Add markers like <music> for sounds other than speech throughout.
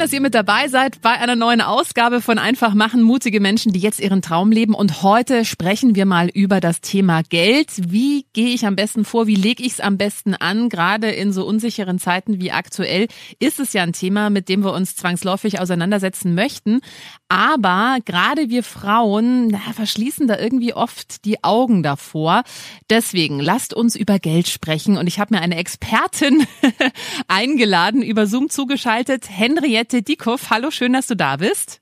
Dass ihr mit dabei seid bei einer neuen Ausgabe von Einfach machen, mutige Menschen, die jetzt ihren Traum leben. Und heute sprechen wir mal über das Thema Geld. Wie gehe ich am besten vor? Wie lege ich es am besten an? Gerade in so unsicheren Zeiten wie aktuell ist es ja ein Thema, mit dem wir uns zwangsläufig auseinandersetzen möchten. Aber gerade wir Frauen na, verschließen da irgendwie oft die Augen davor. Deswegen lasst uns über Geld sprechen. Und ich habe mir eine Expertin <laughs> eingeladen, über Zoom zugeschaltet, Henry Henriette Diekow. Hallo, schön, dass du da bist.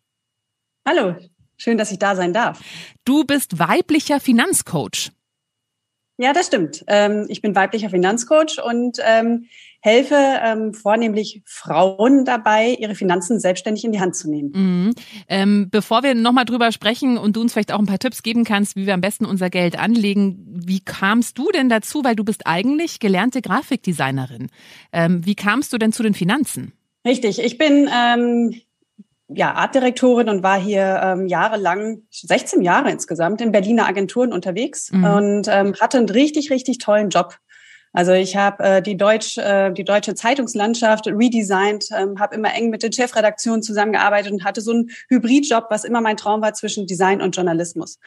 Hallo, schön, dass ich da sein darf. Du bist weiblicher Finanzcoach. Ja, das stimmt. Ähm, ich bin weiblicher Finanzcoach und ähm, helfe ähm, vornehmlich Frauen dabei, ihre Finanzen selbstständig in die Hand zu nehmen. Mhm. Ähm, bevor wir nochmal drüber sprechen und du uns vielleicht auch ein paar Tipps geben kannst, wie wir am besten unser Geld anlegen, wie kamst du denn dazu, weil du bist eigentlich gelernte Grafikdesignerin. Ähm, wie kamst du denn zu den Finanzen? Richtig, ich bin ähm, ja Artdirektorin und war hier ähm, jahrelang, 16 Jahre insgesamt, in Berliner Agenturen unterwegs mhm. und ähm, hatte einen richtig, richtig tollen Job. Also ich habe äh, die, Deutsch, äh, die deutsche Zeitungslandschaft redesigned, ähm, habe immer eng mit den Chefredaktionen zusammengearbeitet und hatte so einen Hybridjob, was immer mein Traum war zwischen Design und Journalismus.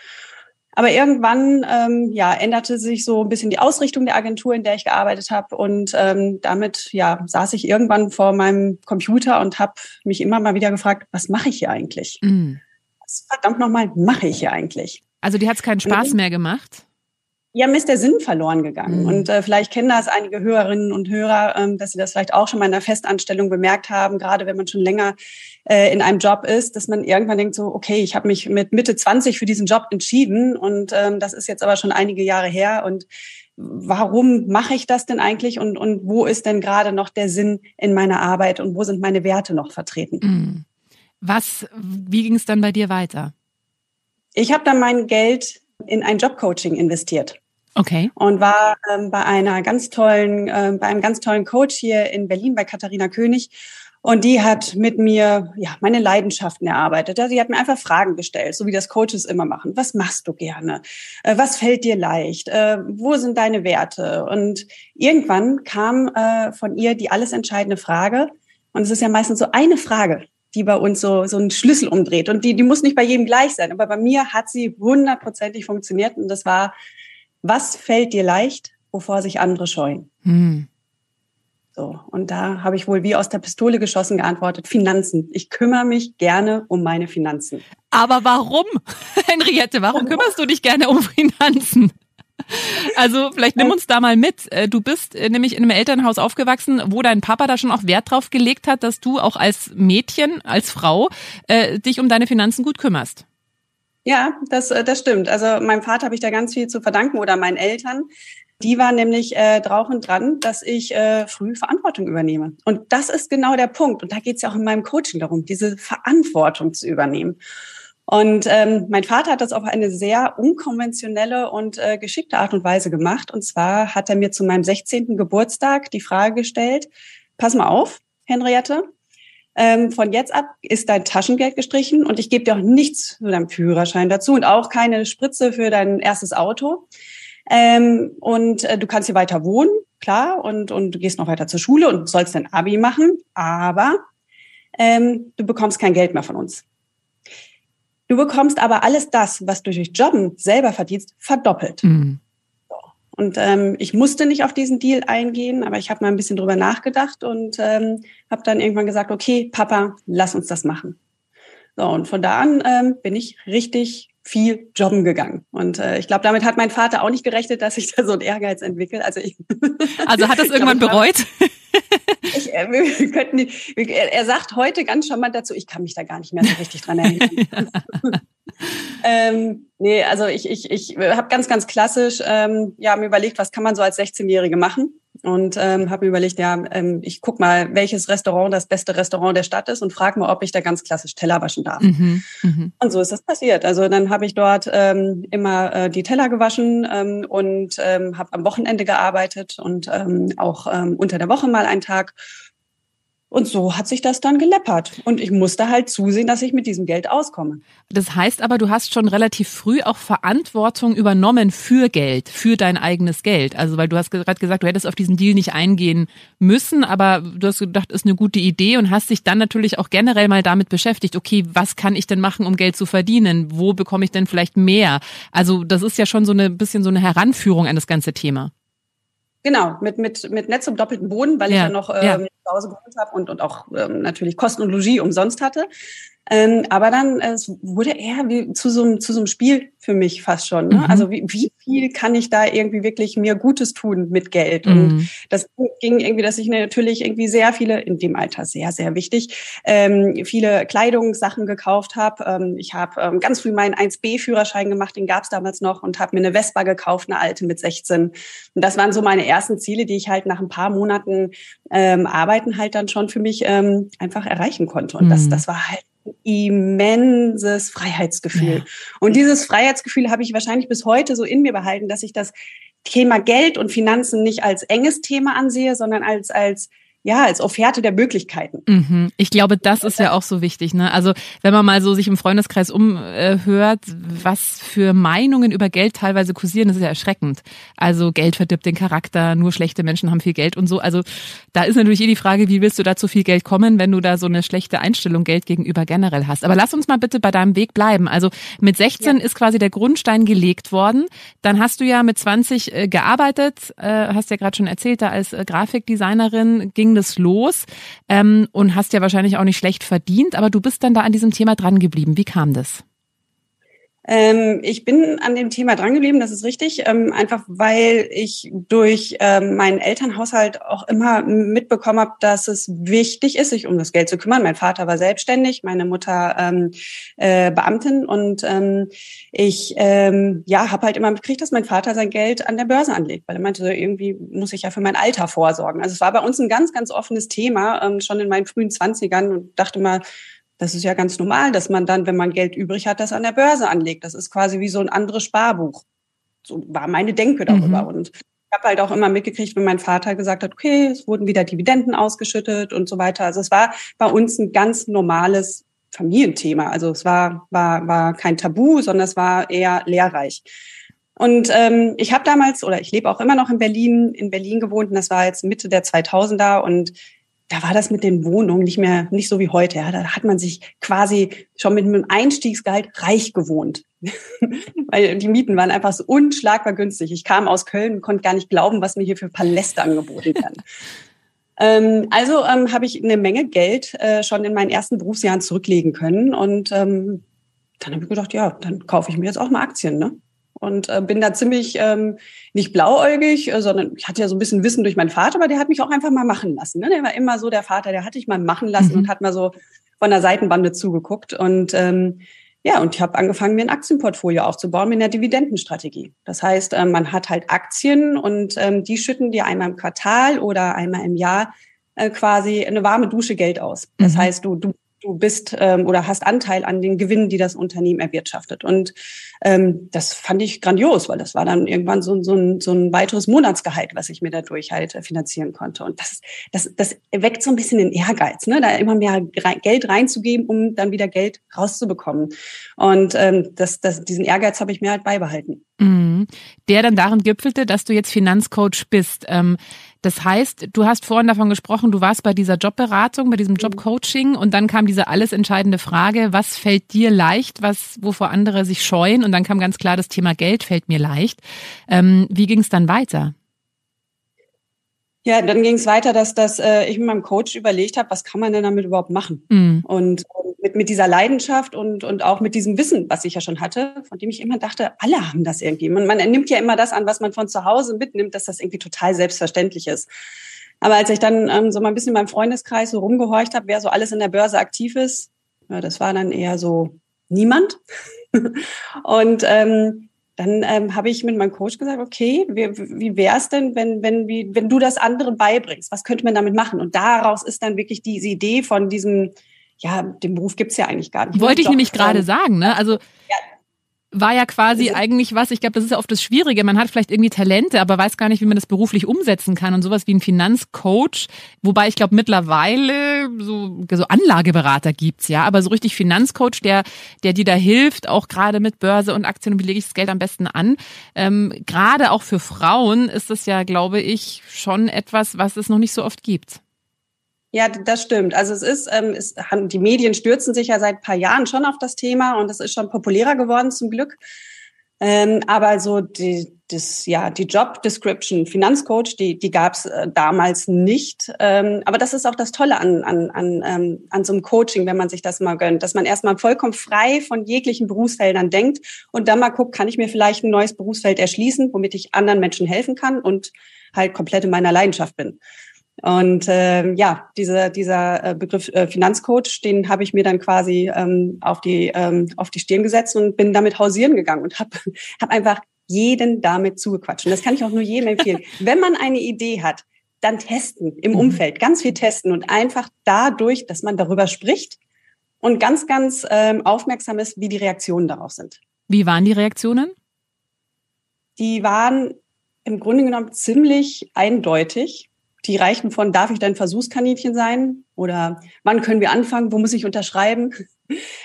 Aber irgendwann ähm, ja, änderte sich so ein bisschen die Ausrichtung der Agentur, in der ich gearbeitet habe. Und ähm, damit ja, saß ich irgendwann vor meinem Computer und habe mich immer mal wieder gefragt, was mache ich hier eigentlich? Mm. Was verdammt nochmal mache ich hier eigentlich? Also die hat es keinen Spaß mehr gemacht? Ja, mir ist der Sinn verloren gegangen. Mhm. Und äh, vielleicht kennen das einige Hörerinnen und Hörer, ähm, dass sie das vielleicht auch schon mal in der Festanstellung bemerkt haben, gerade wenn man schon länger äh, in einem Job ist, dass man irgendwann denkt so, okay, ich habe mich mit Mitte 20 für diesen Job entschieden und ähm, das ist jetzt aber schon einige Jahre her und warum mache ich das denn eigentlich und, und wo ist denn gerade noch der Sinn in meiner Arbeit und wo sind meine Werte noch vertreten? Mhm. Was, wie ging es dann bei dir weiter? Ich habe dann mein Geld in ein Jobcoaching investiert. Okay. Und war ähm, bei einer ganz tollen, äh, bei einem ganz tollen Coach hier in Berlin bei Katharina König. Und die hat mit mir ja meine Leidenschaften erarbeitet. Die hat mir einfach Fragen gestellt, so wie das Coaches immer machen. Was machst du gerne? Äh, was fällt dir leicht? Äh, wo sind deine Werte? Und irgendwann kam äh, von ihr die alles entscheidende Frage. Und es ist ja meistens so eine Frage, die bei uns so, so einen Schlüssel umdreht. Und die, die muss nicht bei jedem gleich sein. Aber bei mir hat sie hundertprozentig funktioniert. Und das war, was fällt dir leicht, wovor sich andere scheuen? Hm. So, und da habe ich wohl wie aus der Pistole geschossen geantwortet, Finanzen. Ich kümmere mich gerne um meine Finanzen. Aber warum, <laughs> Henriette, warum kümmerst du dich gerne um Finanzen? Also vielleicht nimm uns da mal mit. Äh, du bist äh, nämlich in einem Elternhaus aufgewachsen, wo dein Papa da schon auch Wert drauf gelegt hat, dass du auch als Mädchen, als Frau äh, dich um deine Finanzen gut kümmerst. Ja, das, äh, das stimmt. Also meinem Vater habe ich da ganz viel zu verdanken oder meinen Eltern. Die waren nämlich äh, drauf und dran, dass ich äh, früh Verantwortung übernehme. Und das ist genau der Punkt. Und da geht es ja auch in meinem Coaching darum, diese Verantwortung zu übernehmen. Und ähm, mein Vater hat das auf eine sehr unkonventionelle und äh, geschickte Art und Weise gemacht. Und zwar hat er mir zu meinem 16. Geburtstag die Frage gestellt, pass mal auf, Henriette, ähm, von jetzt ab ist dein Taschengeld gestrichen und ich gebe dir auch nichts für deinen Führerschein dazu und auch keine Spritze für dein erstes Auto. Ähm, und äh, du kannst hier weiter wohnen, klar, und, und du gehst noch weiter zur Schule und sollst dein Abi machen, aber ähm, du bekommst kein Geld mehr von uns. Du bekommst aber alles das, was du durch Jobben selber verdienst, verdoppelt. Mhm. Und ähm, ich musste nicht auf diesen Deal eingehen, aber ich habe mal ein bisschen drüber nachgedacht und ähm, habe dann irgendwann gesagt, okay, Papa, lass uns das machen. So, und von da an ähm, bin ich richtig viel jobben gegangen. Und äh, ich glaube, damit hat mein Vater auch nicht gerechnet, dass ich da so einen Ehrgeiz entwickle. Also, ich, also hat das <laughs> irgendwann glaub, bereut? Ich, äh, wir könnten, er sagt heute ganz charmant dazu, ich kann mich da gar nicht mehr so richtig dran erinnern. <laughs> ähm, nee, also ich, ich, ich habe ganz, ganz klassisch ähm, ja, mir überlegt, was kann man so als 16-Jährige machen? Und ähm, habe mir überlegt, ja, ähm, ich guck mal, welches Restaurant das beste Restaurant der Stadt ist und frage mal, ob ich da ganz klassisch Teller waschen darf. Mhm, mh. Und so ist das passiert. Also dann habe ich dort ähm, immer äh, die Teller gewaschen ähm, und ähm, habe am Wochenende gearbeitet und ähm, auch ähm, unter der Woche mal einen Tag und so hat sich das dann geleppert. Und ich musste halt zusehen, dass ich mit diesem Geld auskomme. Das heißt aber, du hast schon relativ früh auch Verantwortung übernommen für Geld, für dein eigenes Geld. Also, weil du hast gerade gesagt, du hättest auf diesen Deal nicht eingehen müssen, aber du hast gedacht, ist eine gute Idee und hast dich dann natürlich auch generell mal damit beschäftigt, okay, was kann ich denn machen, um Geld zu verdienen? Wo bekomme ich denn vielleicht mehr? Also, das ist ja schon so ein bisschen so eine Heranführung an das ganze Thema. Genau, mit, mit, mit Netz im doppelten Boden, weil ja. ich ja noch ähm, ja. Zu Hause gewohnt habe und, und auch ähm, natürlich Kosten und Logis umsonst hatte. Ähm, aber dann äh, es wurde eher wie zu so, einem, zu so einem Spiel für mich fast schon. Ne? Mhm. Also wie, wie viel kann ich da irgendwie wirklich mir Gutes tun mit Geld? Mhm. Und das ging irgendwie, dass ich natürlich irgendwie sehr viele, in dem Alter sehr, sehr wichtig, ähm, viele Kleidungssachen gekauft habe. Ähm, ich habe ähm, ganz früh meinen 1B-Führerschein gemacht, den gab es damals noch, und habe mir eine Vespa gekauft, eine alte mit 16. Und das waren so meine ersten Ziele, die ich halt nach ein paar Monaten ähm, Arbeiten halt dann schon für mich ähm, einfach erreichen konnte. Und mhm. das, das war halt immenses Freiheitsgefühl. Ja. Und dieses Freiheitsgefühl habe ich wahrscheinlich bis heute so in mir behalten, dass ich das Thema Geld und Finanzen nicht als enges Thema ansehe, sondern als, als ja, als Offerte der Möglichkeiten. Mhm. Ich glaube, das ist ja auch so wichtig. Ne? Also wenn man mal so sich im Freundeskreis umhört, was für Meinungen über Geld teilweise kursieren, das ist ja erschreckend. Also Geld verdirbt den Charakter, nur schlechte Menschen haben viel Geld und so. Also da ist natürlich eh die Frage, wie willst du da zu viel Geld kommen, wenn du da so eine schlechte Einstellung Geld gegenüber generell hast. Aber lass uns mal bitte bei deinem Weg bleiben. Also mit 16 ja. ist quasi der Grundstein gelegt worden. Dann hast du ja mit 20 äh, gearbeitet, äh, hast ja gerade schon erzählt, da als äh, Grafikdesignerin ging ging das los ähm, und hast ja wahrscheinlich auch nicht schlecht verdient, aber du bist dann da an diesem Thema dran geblieben. Wie kam das? Ähm, ich bin an dem Thema drangeblieben, das ist richtig, ähm, einfach weil ich durch ähm, meinen Elternhaushalt auch immer mitbekommen habe, dass es wichtig ist, sich um das Geld zu kümmern. Mein Vater war selbstständig, meine Mutter ähm, äh, Beamtin und ähm, ich ähm, ja habe halt immer mitgekriegt, dass mein Vater sein Geld an der Börse anlegt, weil er meinte, so, irgendwie muss ich ja für mein Alter vorsorgen. Also es war bei uns ein ganz, ganz offenes Thema, ähm, schon in meinen frühen Zwanzigern und dachte mal, das ist ja ganz normal, dass man dann, wenn man Geld übrig hat, das an der Börse anlegt. Das ist quasi wie so ein anderes Sparbuch. So war meine Denke darüber. Mhm. Und ich habe halt auch immer mitgekriegt, wenn mein Vater gesagt hat, okay, es wurden wieder Dividenden ausgeschüttet und so weiter. Also es war bei uns ein ganz normales Familienthema. Also es war, war, war kein Tabu, sondern es war eher lehrreich. Und ähm, ich habe damals, oder ich lebe auch immer noch in Berlin, in Berlin gewohnt, und das war jetzt Mitte der 2000er und da war das mit den Wohnungen nicht mehr, nicht so wie heute. Ja. Da hat man sich quasi schon mit einem Einstiegsgehalt reich gewohnt. <laughs> Weil die Mieten waren einfach so unschlagbar günstig. Ich kam aus Köln und konnte gar nicht glauben, was mir hier für Paläste angeboten werden. <laughs> ähm, also ähm, habe ich eine Menge Geld äh, schon in meinen ersten Berufsjahren zurücklegen können. Und ähm, dann habe ich gedacht, ja, dann kaufe ich mir jetzt auch mal Aktien. Ne? Und äh, bin da ziemlich ähm, nicht blauäugig, äh, sondern ich hatte ja so ein bisschen Wissen durch meinen Vater, aber der hat mich auch einfach mal machen lassen. Ne? Der war immer so der Vater, der hatte ich mal machen lassen mhm. und hat mal so von der Seitenbande zugeguckt und ähm, ja, und ich habe angefangen, mir ein Aktienportfolio aufzubauen mit einer Dividendenstrategie. Das heißt, ähm, man hat halt Aktien und ähm, die schütten dir einmal im Quartal oder einmal im Jahr äh, quasi eine warme Dusche Geld aus. Das mhm. heißt, du, du du bist ähm, oder hast Anteil an den Gewinnen, die das Unternehmen erwirtschaftet. Und ähm, das fand ich grandios, weil das war dann irgendwann so, so, ein, so ein weiteres Monatsgehalt, was ich mir dadurch halt äh, finanzieren konnte. Und das, das, das weckt so ein bisschen den Ehrgeiz, ne? da immer mehr Geld reinzugeben, um dann wieder Geld rauszubekommen. Und ähm, das, das, diesen Ehrgeiz habe ich mir halt beibehalten. Mhm. Der dann darin gipfelte, dass du jetzt Finanzcoach bist. Ähm, Das heißt, du hast vorhin davon gesprochen, du warst bei dieser Jobberatung, bei diesem Jobcoaching und dann kam diese alles entscheidende Frage, was fällt dir leicht, was, wovor andere sich scheuen und dann kam ganz klar das Thema Geld fällt mir leicht. Ähm, wie ging es dann weiter? Ja, dann ging es weiter, dass, dass äh, ich mit meinem Coach überlegt habe, was kann man denn damit überhaupt machen? Mhm. Und mit, mit dieser Leidenschaft und, und auch mit diesem Wissen, was ich ja schon hatte, von dem ich immer dachte, alle haben das irgendwie. Man, man nimmt ja immer das an, was man von zu Hause mitnimmt, dass das irgendwie total selbstverständlich ist. Aber als ich dann ähm, so mal ein bisschen in meinem Freundeskreis so rumgehorcht habe, wer so alles in der Börse aktiv ist, ja, das war dann eher so niemand. <laughs> und ähm, dann ähm, habe ich mit meinem Coach gesagt, okay, wie, wie wäre es denn, wenn, wenn, wie, wenn du das anderen beibringst? Was könnte man damit machen? Und daraus ist dann wirklich diese Idee von diesem, ja, den Beruf gibt's ja eigentlich gar nicht. Wollte ich nämlich gerade sagen, ne? Also ja, war ja quasi also, eigentlich was, ich glaube, das ist ja oft das Schwierige. Man hat vielleicht irgendwie Talente, aber weiß gar nicht, wie man das beruflich umsetzen kann und sowas wie ein Finanzcoach. Wobei ich glaube, mittlerweile so, so Anlageberater gibt's ja, aber so richtig Finanzcoach, der, der dir da hilft, auch gerade mit Börse und Aktien und wie lege ich das Geld am besten an. Ähm, gerade auch für Frauen ist das ja, glaube ich, schon etwas, was es noch nicht so oft gibt. Ja, das stimmt. Also es ist, ähm, es, die Medien stürzen sich ja seit ein paar Jahren schon auf das Thema und es ist schon populärer geworden zum Glück. Ähm, aber so die, das, ja, die Job Description, Finanzcoach, die, die gab es äh, damals nicht. Ähm, aber das ist auch das Tolle an, an, an, ähm, an so einem Coaching, wenn man sich das mal gönnt, dass man erstmal vollkommen frei von jeglichen Berufsfeldern denkt und dann mal guckt, kann ich mir vielleicht ein neues Berufsfeld erschließen, womit ich anderen Menschen helfen kann und halt komplett in meiner Leidenschaft bin. Und äh, ja, diese, dieser äh, Begriff äh, Finanzcoach, den habe ich mir dann quasi ähm, auf, die, ähm, auf die Stirn gesetzt und bin damit hausieren gegangen und habe <laughs> hab einfach jeden damit zugequatscht. Und das kann ich auch nur jedem empfehlen. <laughs> Wenn man eine Idee hat, dann testen im mhm. Umfeld, ganz viel testen und einfach dadurch, dass man darüber spricht und ganz, ganz ähm, aufmerksam ist, wie die Reaktionen darauf sind. Wie waren die Reaktionen? Die waren im Grunde genommen ziemlich eindeutig die reichten von, darf ich dein Versuchskaninchen sein? Oder wann können wir anfangen? Wo muss ich unterschreiben? <laughs>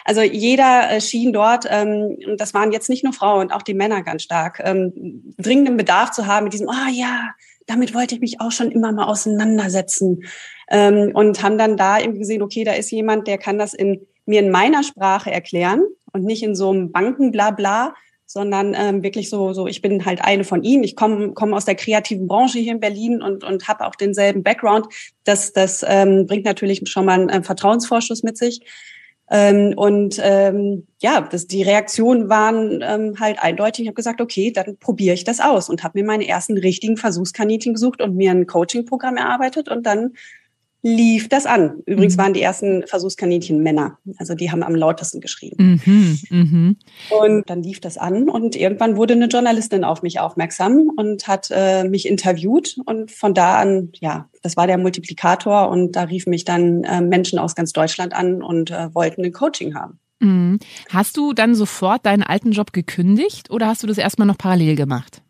Also jeder äh, schien dort, ähm, das waren jetzt nicht nur Frauen, auch die Männer ganz stark, ähm, dringenden Bedarf zu haben mit diesem, ah oh, ja, damit wollte ich mich auch schon immer mal auseinandersetzen. Ähm, und haben dann da eben gesehen, okay, da ist jemand, der kann das in mir in meiner Sprache erklären und nicht in so einem Bankenblabla, sondern ähm, wirklich so, so, ich bin halt eine von ihnen. Ich komme komm aus der kreativen Branche hier in Berlin und, und habe auch denselben Background. Das, das ähm, bringt natürlich schon mal einen äh, Vertrauensvorschuss mit sich. Ähm, und ähm, ja, das, die Reaktionen waren ähm, halt eindeutig. Ich habe gesagt, okay, dann probiere ich das aus und habe mir meine ersten richtigen Versuchskaninchen gesucht und mir ein Coaching-Programm erarbeitet und dann lief das an. Übrigens mhm. waren die ersten Versuchskaninchen Männer. Also die haben am lautesten geschrien. Mhm, mh. Und dann lief das an und irgendwann wurde eine Journalistin auf mich aufmerksam und hat äh, mich interviewt. Und von da an, ja, das war der Multiplikator und da riefen mich dann äh, Menschen aus ganz Deutschland an und äh, wollten ein Coaching haben. Mhm. Hast du dann sofort deinen alten Job gekündigt oder hast du das erstmal noch parallel gemacht?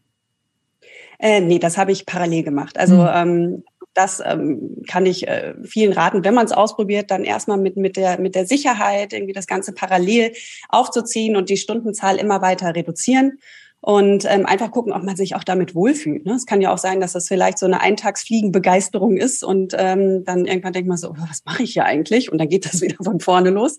Äh, nee, das habe ich parallel gemacht. Also mhm. ähm, das ähm, kann ich äh, vielen raten, wenn man es ausprobiert, dann erstmal mit, mit, der, mit der Sicherheit irgendwie das Ganze parallel aufzuziehen und die Stundenzahl immer weiter reduzieren und ähm, einfach gucken, ob man sich auch damit wohlfühlt. Ne? Es kann ja auch sein, dass das vielleicht so eine Eintagsfliegenbegeisterung ist und ähm, dann irgendwann denkt man so, oh, was mache ich hier eigentlich? Und dann geht das <laughs> wieder von vorne los.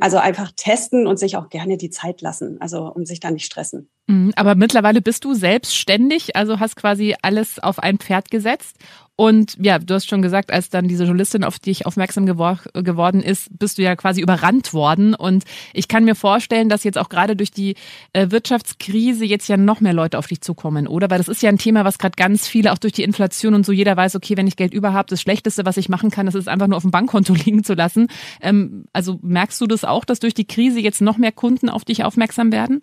Also einfach testen und sich auch gerne die Zeit lassen, also um sich da nicht stressen. Mhm, aber mittlerweile bist du selbstständig, also hast quasi alles auf ein Pferd gesetzt und ja, du hast schon gesagt, als dann diese Journalistin auf dich aufmerksam gewor geworden ist, bist du ja quasi überrannt worden. Und ich kann mir vorstellen, dass jetzt auch gerade durch die äh, Wirtschaftskrise jetzt ja noch mehr Leute auf dich zukommen, oder? Weil das ist ja ein Thema, was gerade ganz viele, auch durch die Inflation und so, jeder weiß, okay, wenn ich Geld über habe, das Schlechteste, was ich machen kann, das ist einfach nur auf dem Bankkonto <laughs> liegen zu lassen. Ähm, also merkst du das auch, dass durch die Krise jetzt noch mehr Kunden auf dich aufmerksam werden?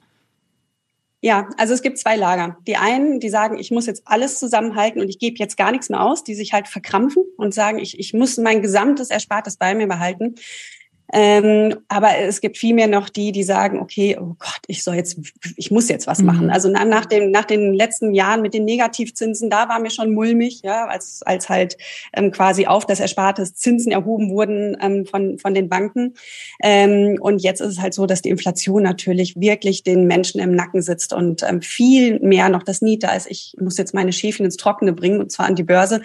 Ja, also es gibt zwei Lager. Die einen, die sagen, ich muss jetzt alles zusammenhalten und ich gebe jetzt gar nichts mehr aus, die sich halt verkrampfen und sagen, ich, ich muss mein gesamtes Erspartes bei mir behalten. Ähm, aber es gibt viel mehr noch die, die sagen, okay, oh Gott, ich soll jetzt, ich muss jetzt was mhm. machen. Also nach, nach, dem, nach den letzten Jahren mit den Negativzinsen, da war mir schon mulmig, ja, als, als halt ähm, quasi auf das Erspartes Zinsen erhoben wurden ähm, von, von den Banken. Ähm, und jetzt ist es halt so, dass die Inflation natürlich wirklich den Menschen im Nacken sitzt und ähm, viel mehr noch das Niet da ist. Ich muss jetzt meine Schäfchen ins Trockene bringen, und zwar an die Börse,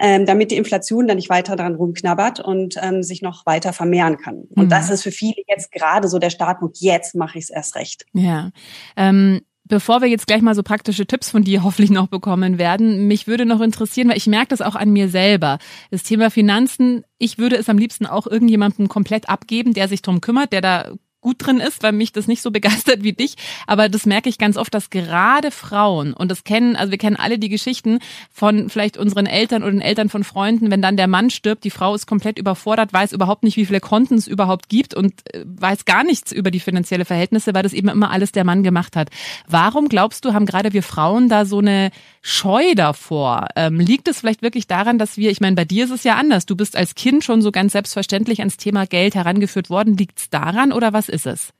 ähm, damit die Inflation dann nicht weiter dran rumknabbert und ähm, sich noch weiter vermehren kann. Und mhm. das ist für viele jetzt gerade so der Startpunkt. Jetzt mache ich es erst recht. Ja. Ähm Bevor wir jetzt gleich mal so praktische Tipps von dir <laughs> hoffentlich noch bekommen werden, mich würde noch interessieren, weil ich merke das auch an mir selber. Das Thema Finanzen, ich würde es am liebsten auch irgendjemandem komplett abgeben, der sich drum kümmert, der da gut drin ist, weil mich das nicht so begeistert wie dich. Aber das merke ich ganz oft, dass gerade Frauen, und das kennen, also wir kennen alle die Geschichten von vielleicht unseren Eltern oder den Eltern von Freunden, wenn dann der Mann stirbt, die Frau ist komplett überfordert, weiß überhaupt nicht, wie viele Konten es überhaupt gibt und äh, weiß gar nichts über die finanzielle Verhältnisse, weil das eben immer alles der Mann gemacht hat. Warum glaubst du, haben gerade wir Frauen da so eine Scheu davor? Ähm, liegt es vielleicht wirklich daran, dass wir, ich meine, bei dir ist es ja anders. Du bist als Kind schon so ganz selbstverständlich ans Thema Geld herangeführt worden. Liegt es daran oder was ist es?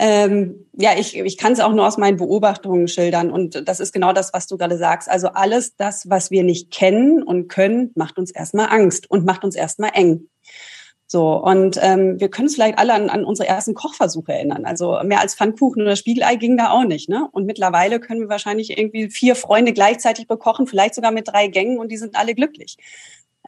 Ähm, ja, ich, ich kann es auch nur aus meinen Beobachtungen schildern. Und das ist genau das, was du gerade sagst. Also alles das, was wir nicht kennen und können, macht uns erstmal Angst und macht uns erstmal eng. So, und ähm, wir können uns vielleicht alle an, an unsere ersten Kochversuche erinnern. Also mehr als Pfannkuchen oder Spiegelei ging da auch nicht. Ne? Und mittlerweile können wir wahrscheinlich irgendwie vier Freunde gleichzeitig bekochen, vielleicht sogar mit drei Gängen und die sind alle glücklich.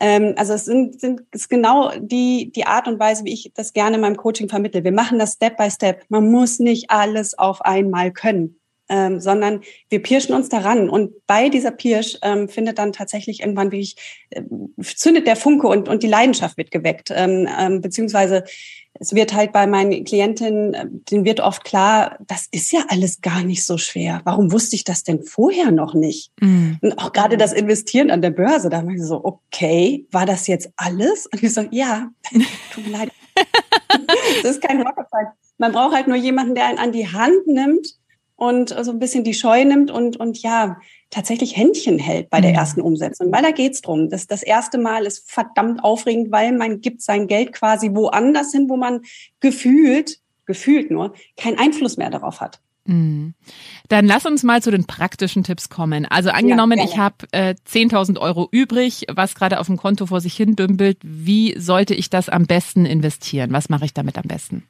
Ähm, also es sind, sind ist genau die, die Art und Weise, wie ich das gerne in meinem Coaching vermittle. Wir machen das Step by Step. Man muss nicht alles auf einmal können. Ähm, sondern wir pirschen uns daran. Und bei dieser Pirsch ähm, findet dann tatsächlich irgendwann wirklich, äh, zündet der Funke und, und die Leidenschaft wird geweckt. Ähm, ähm, beziehungsweise es wird halt bei meinen Klientinnen, äh, denen wird oft klar, das ist ja alles gar nicht so schwer. Warum wusste ich das denn vorher noch nicht? Mhm. Und auch gerade das Investieren an der Börse, da war ich so, okay, war das jetzt alles? Und ich so, ja, <laughs> tut mir leid. <laughs> das ist kein Rocket Science. Man braucht halt nur jemanden, der einen an die Hand nimmt und so ein bisschen die Scheu nimmt und, und ja, tatsächlich Händchen hält bei der mhm. ersten Umsetzung. Weil da geht's drum. Das, das erste Mal ist verdammt aufregend, weil man gibt sein Geld quasi woanders hin, wo man gefühlt, gefühlt nur, keinen Einfluss mehr darauf hat. Mhm. Dann lass uns mal zu den praktischen Tipps kommen. Also angenommen, ja, ich habe äh, 10.000 Euro übrig, was gerade auf dem Konto vor sich hin dümpelt. Wie sollte ich das am besten investieren? Was mache ich damit am besten?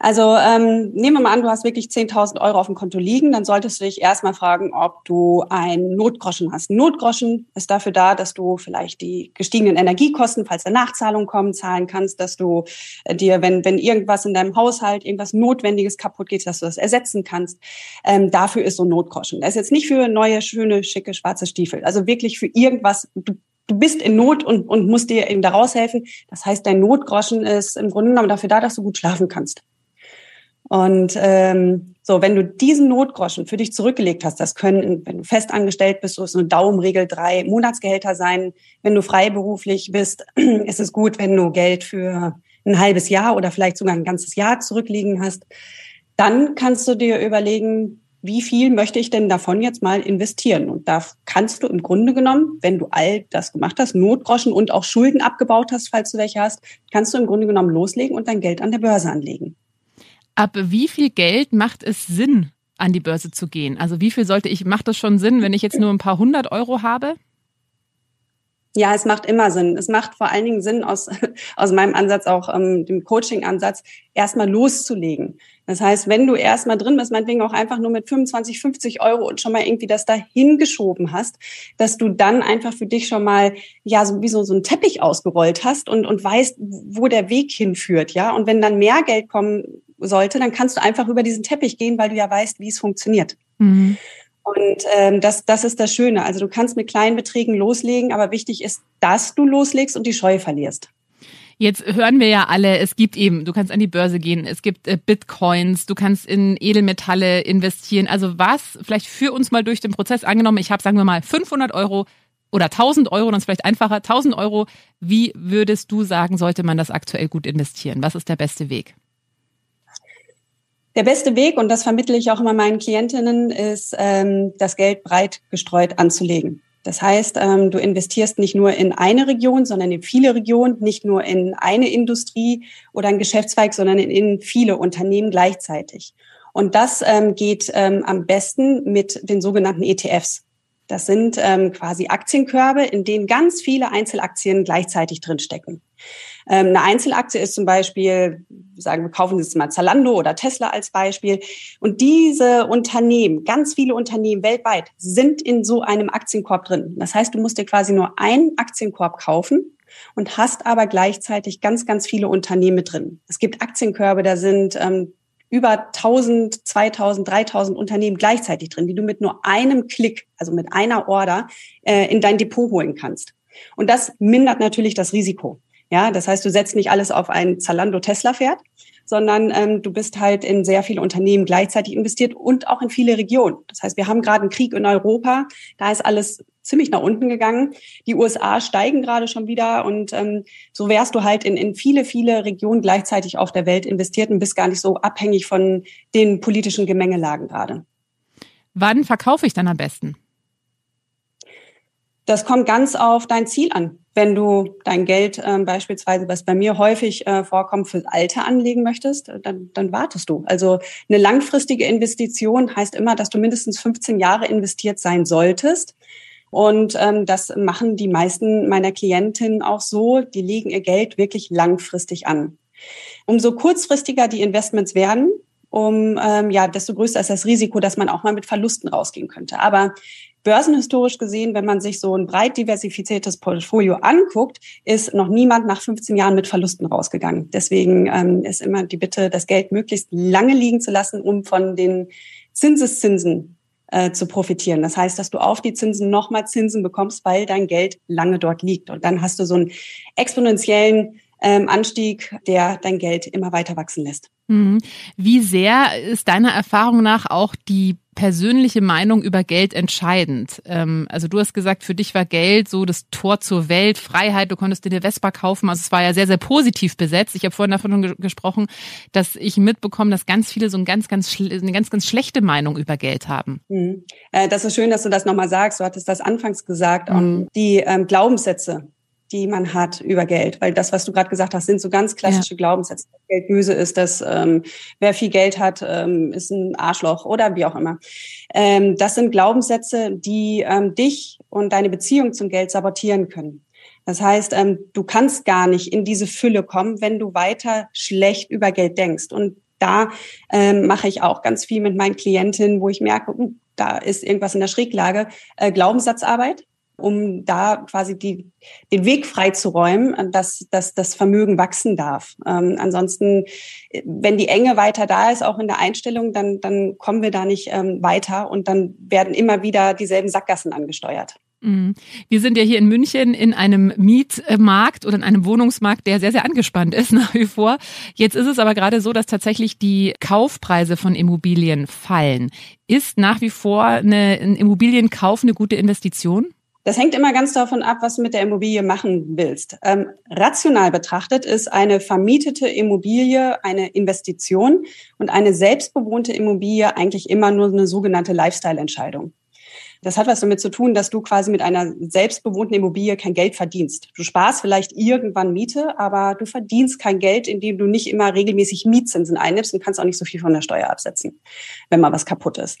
Also ähm, nehmen wir mal an, du hast wirklich 10.000 Euro auf dem Konto liegen, dann solltest du dich erstmal fragen, ob du ein Notgroschen hast. Notgroschen ist dafür da, dass du vielleicht die gestiegenen Energiekosten, falls da Nachzahlungen kommen, zahlen kannst, dass du äh, dir, wenn, wenn irgendwas in deinem Haushalt, irgendwas Notwendiges kaputt geht, dass du das ersetzen kannst. Ähm, dafür ist so ein Notgroschen. Das ist jetzt nicht für neue, schöne, schicke, schwarze Stiefel. Also wirklich für irgendwas, du du bist in Not und, und musst dir eben da raushelfen. Das heißt, dein Notgroschen ist im Grunde genommen dafür da, dass du gut schlafen kannst. Und ähm, so, wenn du diesen Notgroschen für dich zurückgelegt hast, das können, wenn du fest angestellt bist, so ist eine Daumenregel drei Monatsgehälter sein. Wenn du freiberuflich bist, <clears throat> ist es gut, wenn du Geld für ein halbes Jahr oder vielleicht sogar ein ganzes Jahr zurückliegen hast. Dann kannst du dir überlegen, wie viel möchte ich denn davon jetzt mal investieren? Und da kannst du im Grunde genommen, wenn du all das gemacht hast, Notgroschen und auch Schulden abgebaut hast, falls du welche hast, kannst du im Grunde genommen loslegen und dein Geld an der Börse anlegen. Ab wie viel Geld macht es Sinn, an die Börse zu gehen? Also wie viel sollte ich, macht das schon Sinn, wenn ich jetzt nur ein paar hundert Euro habe? Ja, es macht immer Sinn. Es macht vor allen Dingen Sinn aus, <laughs> aus meinem Ansatz, auch ähm, dem Coaching-Ansatz, erstmal loszulegen. Das heißt, wenn du erstmal drin bist, meinetwegen auch einfach nur mit 25, 50 Euro und schon mal irgendwie das da hingeschoben hast, dass du dann einfach für dich schon mal, ja, so wie so, so einen Teppich ausgerollt hast und, und weißt, wo der Weg hinführt, ja. Und wenn dann mehr Geld kommen sollte, dann kannst du einfach über diesen Teppich gehen, weil du ja weißt, wie es funktioniert. Mhm. Und ähm, das, das ist das Schöne. Also du kannst mit kleinen Beträgen loslegen, aber wichtig ist, dass du loslegst und die Scheu verlierst. Jetzt hören wir ja alle, es gibt eben, du kannst an die Börse gehen, es gibt äh, Bitcoins, du kannst in Edelmetalle investieren. Also was, vielleicht für uns mal durch den Prozess angenommen, ich habe, sagen wir mal, 500 Euro oder 1000 Euro, dann ist vielleicht einfacher, 1000 Euro. Wie würdest du sagen, sollte man das aktuell gut investieren? Was ist der beste Weg? Der beste Weg, und das vermittle ich auch immer meinen Klientinnen, ist, ähm, das Geld breit gestreut anzulegen. Das heißt, ähm, du investierst nicht nur in eine Region, sondern in viele Regionen, nicht nur in eine Industrie oder einen Geschäftszweig, sondern in, in viele Unternehmen gleichzeitig. Und das ähm, geht ähm, am besten mit den sogenannten ETFs. Das sind ähm, quasi Aktienkörbe, in denen ganz viele Einzelaktien gleichzeitig drinstecken. Ähm, eine Einzelaktie ist zum Beispiel, sagen wir, kaufen jetzt mal Zalando oder Tesla als Beispiel. Und diese Unternehmen, ganz viele Unternehmen weltweit, sind in so einem Aktienkorb drin. Das heißt, du musst dir quasi nur einen Aktienkorb kaufen und hast aber gleichzeitig ganz, ganz viele Unternehmen mit drin. Es gibt Aktienkörbe, da sind ähm, über 1000, 2000, 3000 Unternehmen gleichzeitig drin, die du mit nur einem Klick, also mit einer Order, äh, in dein Depot holen kannst. Und das mindert natürlich das Risiko. Ja, das heißt, du setzt nicht alles auf ein Zalando-Tesla-Pferd, sondern ähm, du bist halt in sehr viele Unternehmen gleichzeitig investiert und auch in viele Regionen. Das heißt, wir haben gerade einen Krieg in Europa, da ist alles ziemlich nach unten gegangen. Die USA steigen gerade schon wieder und ähm, so wärst du halt in, in viele, viele Regionen gleichzeitig auf der Welt investiert und bist gar nicht so abhängig von den politischen Gemengelagen gerade. Wann verkaufe ich dann am besten? Das kommt ganz auf dein Ziel an. Wenn du dein Geld äh, beispielsweise, was bei mir häufig äh, vorkommt, fürs Alter anlegen möchtest, äh, dann, dann wartest du. Also eine langfristige Investition heißt immer, dass du mindestens 15 Jahre investiert sein solltest. Und ähm, das machen die meisten meiner Klientinnen auch so. Die legen ihr Geld wirklich langfristig an. Umso kurzfristiger die Investments werden, um ähm, ja, desto größer ist das Risiko, dass man auch mal mit Verlusten rausgehen könnte. Aber börsenhistorisch gesehen, wenn man sich so ein breit diversifiziertes Portfolio anguckt, ist noch niemand nach 15 Jahren mit Verlusten rausgegangen. Deswegen ähm, ist immer die Bitte, das Geld möglichst lange liegen zu lassen, um von den Zinseszinsen äh, zu profitieren. Das heißt, dass du auf die Zinsen nochmal Zinsen bekommst, weil dein Geld lange dort liegt. Und dann hast du so einen exponentiellen ähm, Anstieg, der dein Geld immer weiter wachsen lässt. Mhm. Wie sehr ist deiner Erfahrung nach auch die persönliche Meinung über Geld entscheidend? Ähm, also du hast gesagt, für dich war Geld so das Tor zur Welt, Freiheit, du konntest dir eine Vespa kaufen. Also es war ja sehr, sehr positiv besetzt. Ich habe vorhin davon gesprochen, dass ich mitbekomme, dass ganz viele so ein ganz, ganz eine ganz, ganz schlechte Meinung über Geld haben. Mhm. Äh, das ist schön, dass du das nochmal sagst. Du hattest das anfangs gesagt. Mhm. Die ähm, Glaubenssätze, die man hat über Geld. Weil das, was du gerade gesagt hast, sind so ganz klassische ja. Glaubenssätze. Geld böse ist, dass ähm, wer viel Geld hat, ähm, ist ein Arschloch oder wie auch immer. Ähm, das sind Glaubenssätze, die ähm, dich und deine Beziehung zum Geld sabotieren können. Das heißt, ähm, du kannst gar nicht in diese Fülle kommen, wenn du weiter schlecht über Geld denkst. Und da ähm, mache ich auch ganz viel mit meinen Klientinnen, wo ich merke, uh, da ist irgendwas in der Schräglage. Äh, Glaubenssatzarbeit um da quasi die, den Weg freizuräumen, dass, dass das Vermögen wachsen darf. Ähm, ansonsten, wenn die Enge weiter da ist, auch in der Einstellung, dann, dann kommen wir da nicht ähm, weiter und dann werden immer wieder dieselben Sackgassen angesteuert. Mhm. Wir sind ja hier in München in einem Mietmarkt oder in einem Wohnungsmarkt, der sehr, sehr angespannt ist <laughs> nach wie vor. Jetzt ist es aber gerade so, dass tatsächlich die Kaufpreise von Immobilien fallen. Ist nach wie vor eine, ein Immobilienkauf eine gute Investition? Das hängt immer ganz davon ab, was du mit der Immobilie machen willst. Ähm, rational betrachtet ist eine vermietete Immobilie eine Investition und eine selbstbewohnte Immobilie eigentlich immer nur eine sogenannte Lifestyle-Entscheidung. Das hat was damit zu tun, dass du quasi mit einer selbstbewohnten Immobilie kein Geld verdienst. Du sparst vielleicht irgendwann Miete, aber du verdienst kein Geld, indem du nicht immer regelmäßig Mietzinsen einnimmst und kannst auch nicht so viel von der Steuer absetzen, wenn mal was kaputt ist.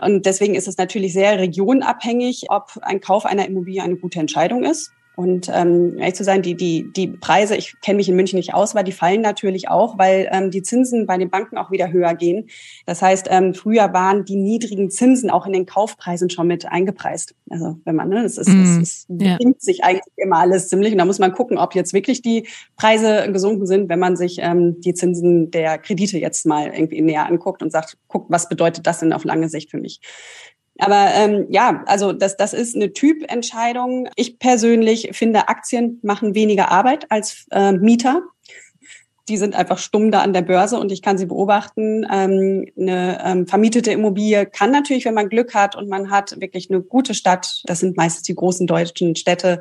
Und deswegen ist es natürlich sehr regionabhängig, ob ein Kauf einer Immobilie eine gute Entscheidung ist. Und ähm, ehrlich zu sein, die, die, die Preise, ich kenne mich in München nicht aus, aber die fallen natürlich auch, weil ähm, die Zinsen bei den Banken auch wieder höher gehen. Das heißt, ähm, früher waren die niedrigen Zinsen auch in den Kaufpreisen schon mit eingepreist. Also wenn man, ne, das ist, mm, es ja. sich eigentlich immer alles ziemlich. Und da muss man gucken, ob jetzt wirklich die Preise gesunken sind, wenn man sich ähm, die Zinsen der Kredite jetzt mal irgendwie näher anguckt und sagt, guckt, was bedeutet das denn auf lange Sicht für mich? Aber ähm, ja, also das, das ist eine Typentscheidung. Ich persönlich finde, Aktien machen weniger Arbeit als äh, Mieter. Die sind einfach stumm da an der Börse und ich kann sie beobachten. Ähm, eine ähm, vermietete Immobilie kann natürlich, wenn man Glück hat und man hat wirklich eine gute Stadt, das sind meistens die großen deutschen Städte,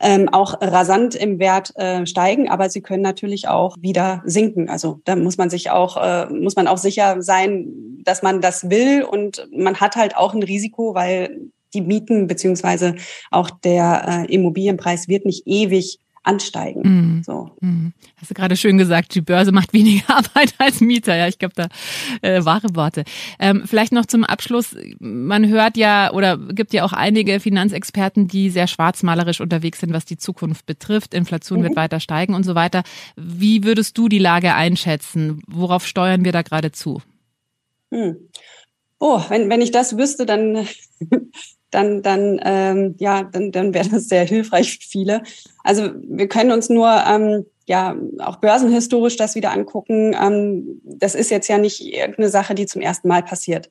ähm, auch rasant im Wert äh, steigen, aber sie können natürlich auch wieder sinken. Also da muss man sich auch, äh, muss man auch sicher sein, dass man das will und man hat halt auch ein Risiko, weil die Mieten beziehungsweise auch der äh, Immobilienpreis wird nicht ewig ansteigen. Mm. So. Mm. Hast du gerade schön gesagt, die Börse macht weniger <laughs> Arbeit als Mieter. Ja, ich glaube, da äh, wahre Worte. Ähm, vielleicht noch zum Abschluss. Man hört ja oder gibt ja auch einige Finanzexperten, die sehr schwarzmalerisch unterwegs sind, was die Zukunft betrifft. Inflation mhm. wird weiter steigen und so weiter. Wie würdest du die Lage einschätzen? Worauf steuern wir da gerade zu? Hm. Oh, wenn, wenn ich das wüsste, dann <laughs> dann, dann, ähm, ja, dann, dann wäre das sehr hilfreich für viele. Also wir können uns nur ähm, ja auch börsenhistorisch das wieder angucken. Ähm, das ist jetzt ja nicht irgendeine Sache, die zum ersten Mal passiert.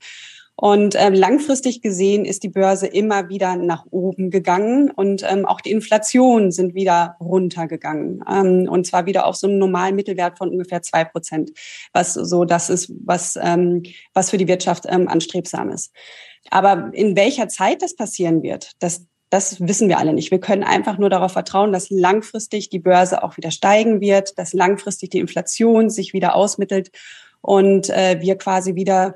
Und ähm, langfristig gesehen ist die Börse immer wieder nach oben gegangen und ähm, auch die Inflation sind wieder runtergegangen. Ähm, und zwar wieder auf so einem normalen Mittelwert von ungefähr zwei Prozent, was so das ist, was, ähm, was für die Wirtschaft ähm, anstrebsam ist. Aber in welcher Zeit das passieren wird, das, das wissen wir alle nicht. Wir können einfach nur darauf vertrauen, dass langfristig die Börse auch wieder steigen wird, dass langfristig die Inflation sich wieder ausmittelt und äh, wir quasi wieder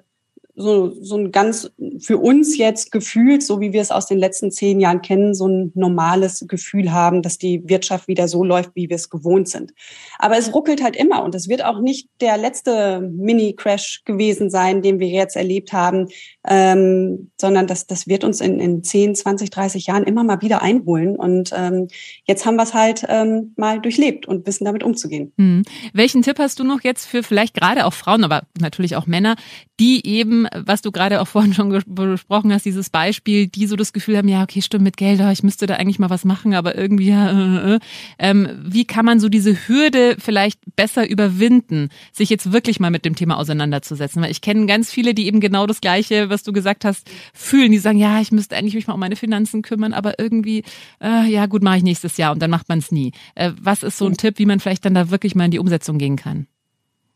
so, so ein ganz für uns jetzt gefühlt, so wie wir es aus den letzten zehn Jahren kennen, so ein normales Gefühl haben, dass die Wirtschaft wieder so läuft, wie wir es gewohnt sind. Aber es ruckelt halt immer und es wird auch nicht der letzte Mini-Crash gewesen sein, den wir jetzt erlebt haben, ähm, sondern das, das wird uns in, in 10, 20, 30 Jahren immer mal wieder einholen. Und ähm, jetzt haben wir es halt ähm, mal durchlebt und wissen damit umzugehen. Hm. Welchen Tipp hast du noch jetzt für vielleicht gerade auch Frauen, aber natürlich auch Männer, die eben, was du gerade auch <laughs> vorhin schon besprochen hast, dieses Beispiel, die so das Gefühl haben, ja, okay, stimmt mit Geld, ich müsste da eigentlich mal was machen, aber irgendwie, ja, äh, äh. Ähm, wie kann man so diese Hürde vielleicht besser überwinden, sich jetzt wirklich mal mit dem Thema auseinanderzusetzen? Weil ich kenne ganz viele, die eben genau das Gleiche, was du gesagt hast, fühlen, die sagen, ja, ich müsste eigentlich mich mal um meine Finanzen kümmern, aber irgendwie, äh, ja, gut, mache ich nächstes Jahr und dann macht man es nie. Äh, was ist so ein Tipp, wie man vielleicht dann da wirklich mal in die Umsetzung gehen kann?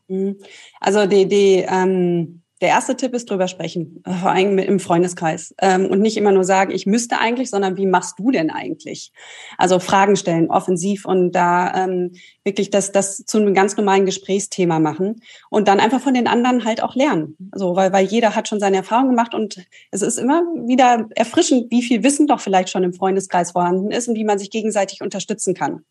Mhm. Also die, die ähm der erste Tipp ist drüber sprechen, vor allem im Freundeskreis. Ähm, und nicht immer nur sagen, ich müsste eigentlich, sondern wie machst du denn eigentlich? Also Fragen stellen, offensiv und da ähm, wirklich das, das zu einem ganz normalen Gesprächsthema machen und dann einfach von den anderen halt auch lernen. Also, weil, weil jeder hat schon seine Erfahrungen gemacht und es ist immer wieder erfrischend, wie viel Wissen doch vielleicht schon im Freundeskreis vorhanden ist und wie man sich gegenseitig unterstützen kann.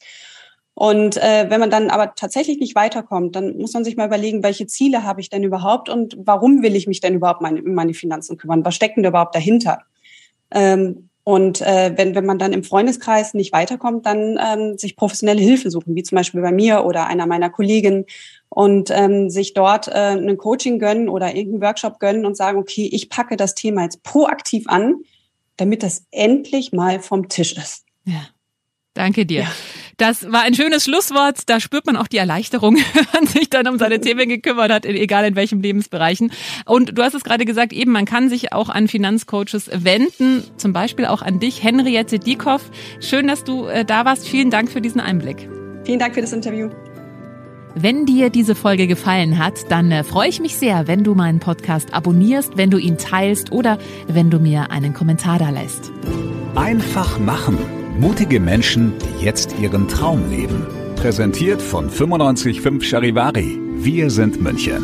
Und äh, wenn man dann aber tatsächlich nicht weiterkommt, dann muss man sich mal überlegen, welche Ziele habe ich denn überhaupt und warum will ich mich denn überhaupt meine, um meine Finanzen kümmern? Was steckt denn überhaupt dahinter? Ähm, und äh, wenn, wenn man dann im Freundeskreis nicht weiterkommt, dann ähm, sich professionelle Hilfe suchen, wie zum Beispiel bei mir oder einer meiner Kolleginnen und ähm, sich dort äh, einen Coaching gönnen oder irgendeinen Workshop gönnen und sagen, okay, ich packe das Thema jetzt proaktiv an, damit das endlich mal vom Tisch ist. Ja. Danke dir. Ja. Das war ein schönes Schlusswort. Da spürt man auch die Erleichterung, <laughs> wenn man sich dann um seine Themen gekümmert hat, egal in welchem Lebensbereichen. Und du hast es gerade gesagt, eben, man kann sich auch an Finanzcoaches wenden, zum Beispiel auch an dich, Henriette Diekoff. Schön, dass du äh, da warst. Vielen Dank für diesen Einblick. Vielen Dank für das Interview. Wenn dir diese Folge gefallen hat, dann äh, freue ich mich sehr, wenn du meinen Podcast abonnierst, wenn du ihn teilst oder wenn du mir einen Kommentar da lässt. Einfach machen Mutige Menschen, die jetzt ihren Traum leben. Präsentiert von 955 Charivari. Wir sind München.